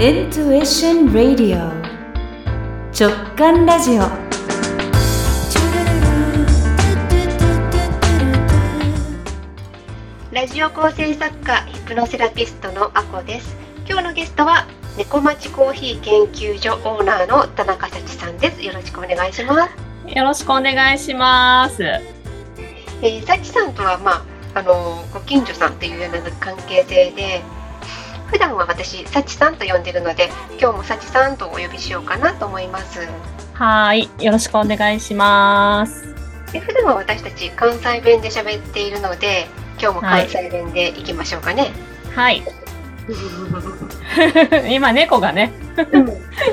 Intuition Radio. 直感ラジオ。ラジオ構成作家ヒプノセラピストのあこです。今日のゲストは猫町コーヒー研究所オーナーの田中幸さんです。よろしくお願いします。よろしくお願いします。えー、幸さんとはまああのご近所さんっていうような関係性で普段は私幸さんと呼んでるので今日も幸さんとお呼びしようかなと思います。はい、よろしくお願いします。で普段は私たち関西弁で喋っているので今日も関西弁でいきましょうかね、はい、今猫がね、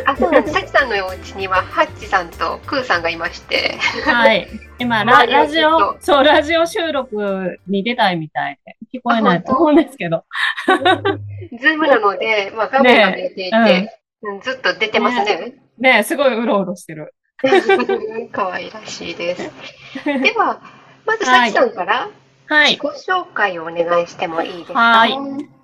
あそうなんです。幸さんのお家にはハッチさんとクーさんがいまして。はい、今ララジオ、そうラジオ収録に出たいみたいで聞こえないと思うんですけど、ズームなので、まあ、画面が見えていて、うんずっと出てますね。ねすごいうろうろしてる。可愛らしいです。では、まず、さきさんからはい自己、紹介をお願いしてもいいですか？はい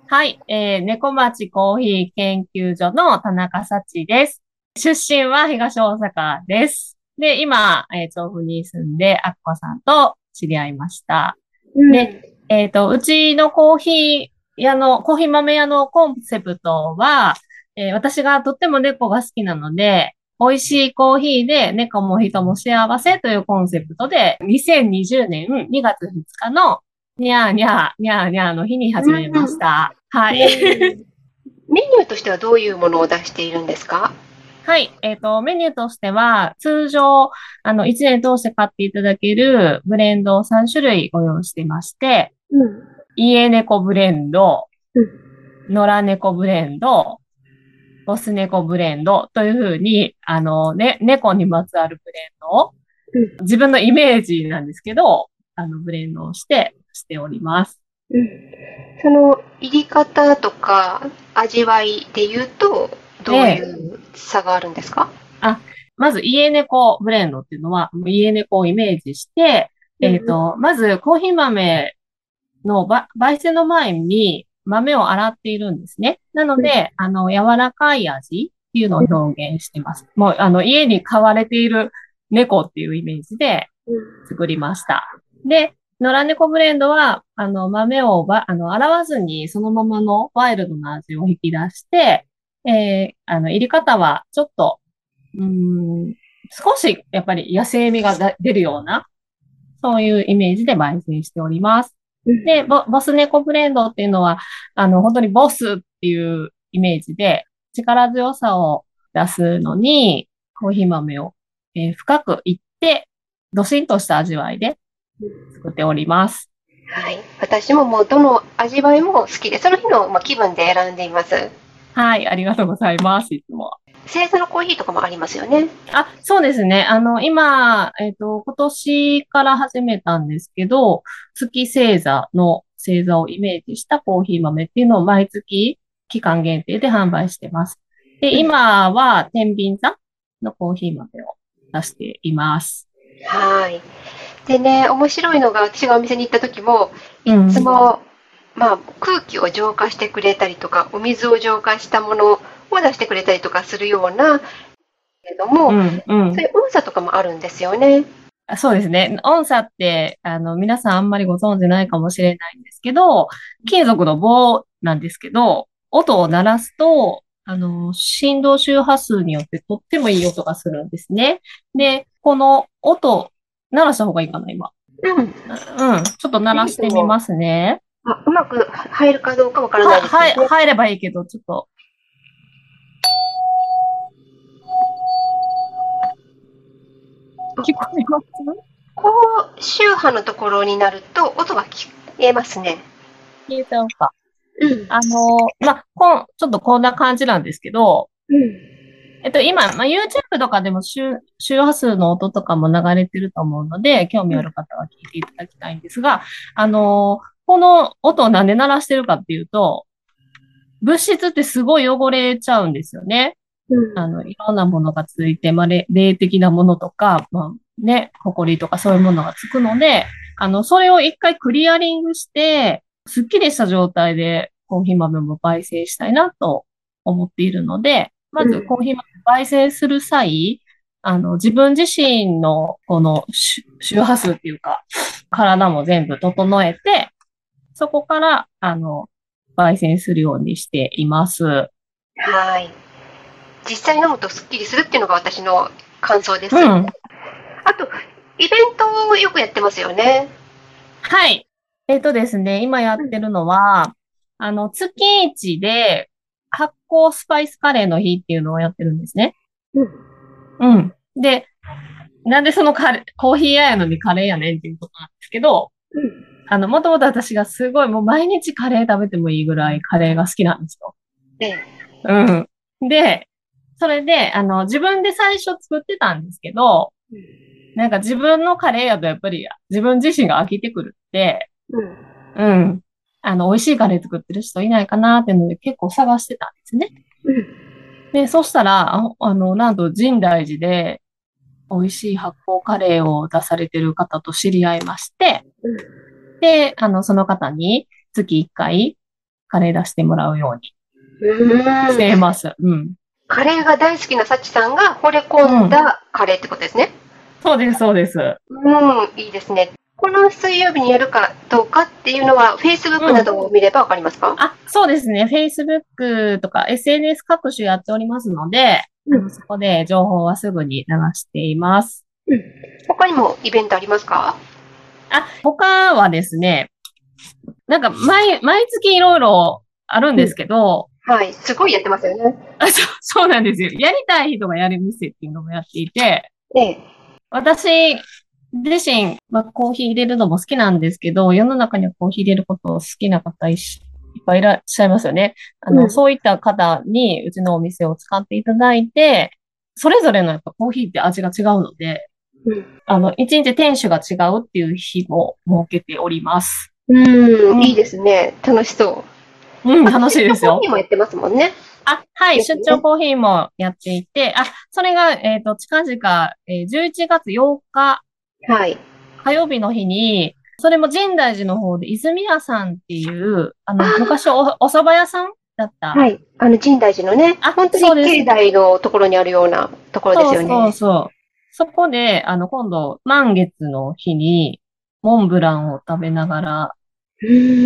はい、えー、猫町コーヒー研究所の田中幸です。出身は東大阪です。で、今、えー、調布に住んで、アッコさんと知り合いました。うんねえっ、と、うちのコーヒー屋の、コーヒー豆屋のコンセプトは、えー私がとっても猫が好きなので、美味しいコーヒーで猫も人も幸せというコンセプトで、2020年2月2日のにゃーにゃーにゃーにゃーの日に始めました。はい。メニューとしてはどういうものを出しているんですか？はい。えっ、と、メニューとしては、通常、あの、1年通して買っていただけるブレンドを3種類ご用意していまして、うん。家猫ブレンド、う野良猫ブレンド、ボス猫ブレンドというふうに、あの、ね、猫にまつわるブレンドを、自分のイメージなんですけど、あの、ブレンドをして、しております。うん。その、入り方とか味わいで言うと、どういう差があるんですか、まず、家猫ブレンドっていうのは、家猫をイメージして、えっ、と、まず、コーヒー豆のば、焙煎の前に豆を洗っているんですね。なので、あの、柔らかい味っていうのを表現してます。もう、あの、家に飼われている猫っていうイメージで作りました。で、野良猫ブレンドは、あの、豆をば、あの、洗わずにそのままのワイルドな味を引き出して、えーあの、入り方はちょっと、うーん、少しやっぱり野生味がだ出るような、そういうイメージで焙煎しております。うんで、ボボス猫ブレンドっていうのは、あの、本当にボスっていうイメージで、力強さを出すのに、コーヒー豆を、えー深くいって、ドシンとした味わいで作っております。はい。私ももうどの味わいも好きで、その日のまあ気分で選んでいます。はい、ありがとうございます、いつも。星座のコーヒーとかもありますよね。あ、そうですね。あの、今、えっと、今年から始めたんですけど、月星座の星座をイメージしたコーヒー豆っていうのを毎月期間限定で販売してます。で、今は天秤座のコーヒー豆を出しています。はい。でね、面白いのが、私がお店に行った時も、うんいつも、まあ、空気を浄化してくれたりとか、お水を浄化したものを出してくれたりとかするような、けれども、うん、うんそういう音差とかもあるんですよね。あそうですね。音差って、あの、皆さんあんまりご存知ないかもしれないんですけど、金属の棒なんですけど、音を鳴らすと、あの、振動周波数によってとってもいい音がするんですね。で、この音、鳴らした方がいいかな、今。うん。うん。ちょっと鳴らしてみますね。あうまく入るかどうかわからない、ですけどね。入ればいいけど、ちょっと。聞こえます？こう、周波のところになると、音が聞こえますね。聞いちゃうか？うん。あの、まあ、こん、ちょっとこんな感じなんですけど、うん。えっと、今、まあ、YouTube とかでも周、周波数の音とかも流れてると思うので、興味ある方は聞いていただきたいんですが、あのーこの音をなんで鳴らしてるかっていうと、物質ってすごい汚れちゃうんですよね。うん。あの、いろんなものがついて、まあ、霊霊的なものとか、まあ、ね、埃とかそういうものがつくので、あの、それを一回クリアリングして、すっきりした状態でコーヒー豆も焙煎したいなと思っているので、まずコーヒー豆焙煎する際、あの、自分自身のこの周周波数っていうか、体も全部整えて、そこから、あの、焙煎するようにしています。はい。実際飲むとすっきりするっていうのが私の感想です。うん。あと、イベントをよくやってますよね。はい。えっとですね、今やってるのは、あの、月一で発酵スパイスカレーの日っていうのをやってるんですね。うん。うん。で、なんでそのカレー、コーヒー屋やのにカレーやねんっていうことなんですけど、あの、もともと私がすごいもう毎日カレー食べてもいいぐらいカレーが好きなんですよ。ええ。うん。で、それで、あの、自分で最初作ってたんですけど、なんか自分のカレーやとやっぱり自分自身が飽きてくるって、うん。うん。あの、美味しいカレー作ってる人いないかなっていうので結構探してたんですね。うん。で、そしたら、ああの、なんと深大寺で美味しい発酵カレーを出されてる方と知り合いまして、で、あの、その方に月1回カレー出してもらうようにうん。しています。うん。カレーが大好きなサチさんが惚れ込んだカレーってことですね。そうです、そうです。うん、いいですね。この水曜日にやるかどうかっていうのは、Facebook などを見ればわかりますか、あ、そうですね。Facebook とか SNS 各種やっておりますので、うんそこで情報はすぐに流しています。他にもイベントありますか？あ、他はですね、なんか毎、毎月いろいろあるんですけど、はい、すごいやってますよね。あそう、そうなんですよ。やりたい人がやる店っていうのもやっていて、ええ。私自身、まあ、コーヒー入れるのも好きなんですけど、世の中にはコーヒー入れることを好きな方いっぱいいらっしゃいますよね。あの、うんそういった方にうちのお店を使っていただいて、それぞれのやっぱコーヒーって味が違うので、うんあの、一日店主が違うっていう日も設けております。うん、いいですね。楽しそう。うん、楽しいですよコーヒ。ーもやってますもんね。あ、はい、出張コーヒーもやっていて、あ、それが、えっと、近々、えー11月8日はい。火曜日の日に、それも深大寺の方で、泉屋さんっていう、あの昔お、お蕎麦屋さんだった。はい。あの、神大寺のね、あ本当そうですに境内のところにあるようなところですよね。そうそうそこで、あの、今度、満月の日に、モンブランを食べながら、うん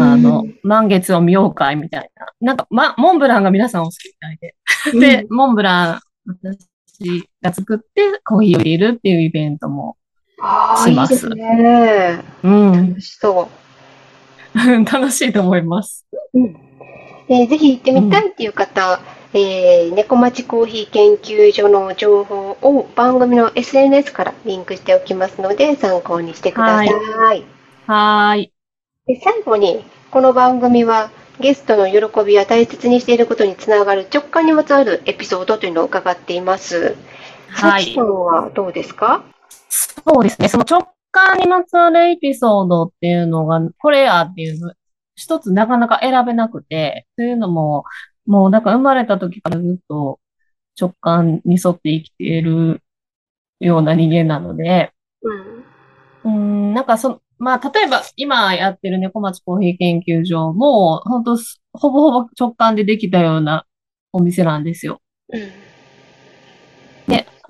あの、満月を見ようかいみたいな。なんか、ま、モンブランが皆さんお好きみたいで。うんで、モンブラン、私が作ってコーヒーを入れるっていうイベントも、ああ、しますいいですね。うん、楽しそ 楽しいと思います。う。うん。えーぜひ行ってみたいっていう方、えー、猫町コーヒー研究所の情報を番組の SNS からリンクしておきますので、参考にしてください。はーい。で最後に、この番組はゲストの喜びや大切にしていることにつながる直感にまつわるエピソードというのを伺っています。はいはどうですか？そうですね。その直感にまつわるエピソードっていうのが、これやっていうの、一つなかなか選べなくて、というのも、もうなんか生まれた時からずっと直感に沿って生きているような人間なので、うん。うーん、なんかそ、まあ、例えば今やってる猫町コーヒー研究所も、本当ほぼほぼ直感でできたようなお店なんですよ。うん。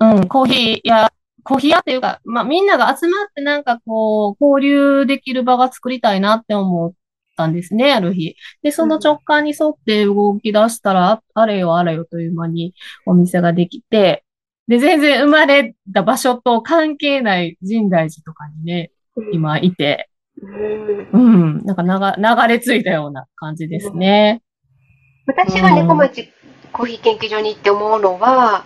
うん、コーヒー屋、コーヒー屋っていうか、まあみんなが集まってなんかこう、交流できる場が作りたいなって思ったんですね、ある日。で、その直感に沿って動き出したら、ああれよあれよという間にお店ができて、で、全然生まれた場所と関係ない深大寺とかにね、今いて、うん。うん、なんか流、流れ着いたような感じですね。私が猫町コーヒー研究所に行って思うのは、やっ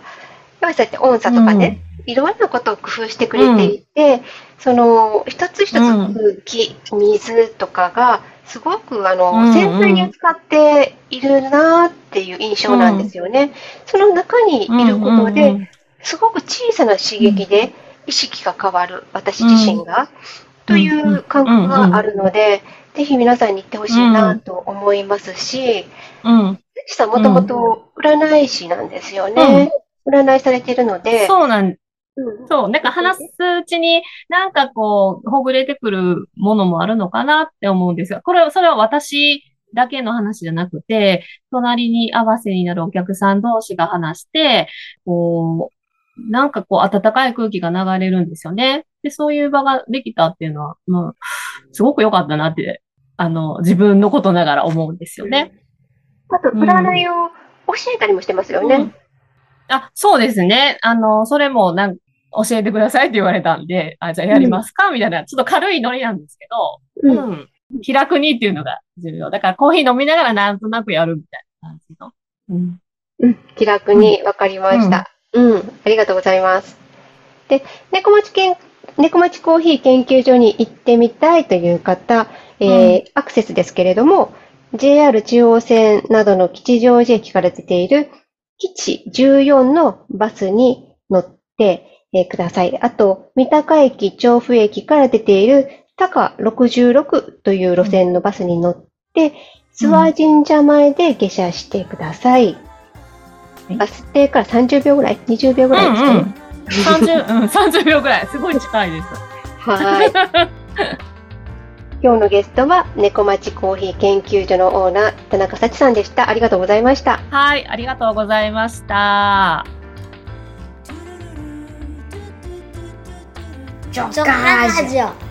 ぱりそうやって音差とかね、いろんなことを工夫してくれていて、その一つ一つうん空気、水とかがすごくあの、うんうん。繊細に扱っているなっていう印象なんですよね。その中にいることで、うんうんすごく小さな刺激で意識が変わる、私自身が、という感覚があるので、ぜひ皆さんに行ってほしいなと思いますし、うん、うんささんもともと占い師なんですよね。占いされてるので、そうなん。うん。そう、なんか話すうちに、なんかこう、ほぐれてくるものもあるのかなって思うんですが、これは、それは私だけの話じゃなくて、隣に合わせになるお客さん同士が話して、こう、なんかこう、温かい空気が流れるんですよね。で、そういう場ができたっていうのは、もう、すごく良かったなって、あの、自分のことながら思うんですよね。あと、占いを教えたりもしてますよね。うんあ、そうですね。あの、それもなん教えてくださいって言われたんで、あ、じゃあやりますか？みたいな、ちょっと軽いノリなんですけど、うんうん。気楽にっていうのが重要。だからコーヒー飲みながらなんとなくやるみたいな感じの。うん。うん、気楽にわかりました。うん、ありがとうございます。で、猫町研猫町コーヒー研究所に行ってみたいという方、えーアクセスですけれども、JR 中央線などの吉祥寺駅から出ている基地14のバスに乗って、えーください。あと、三鷹駅調布駅から出ている高66という路線のバスに乗って、諏訪神社前で下車してください。はいバス停から30秒ぐらい ?20 秒ぐらいですかね？30、うん、30秒ぐらい。すごい近いです。はい。今日のゲストは、猫町コーヒー研究所のオーナー、田中幸さんでした。ありがとうございました。はい、ありがとうございました。直感ラジオ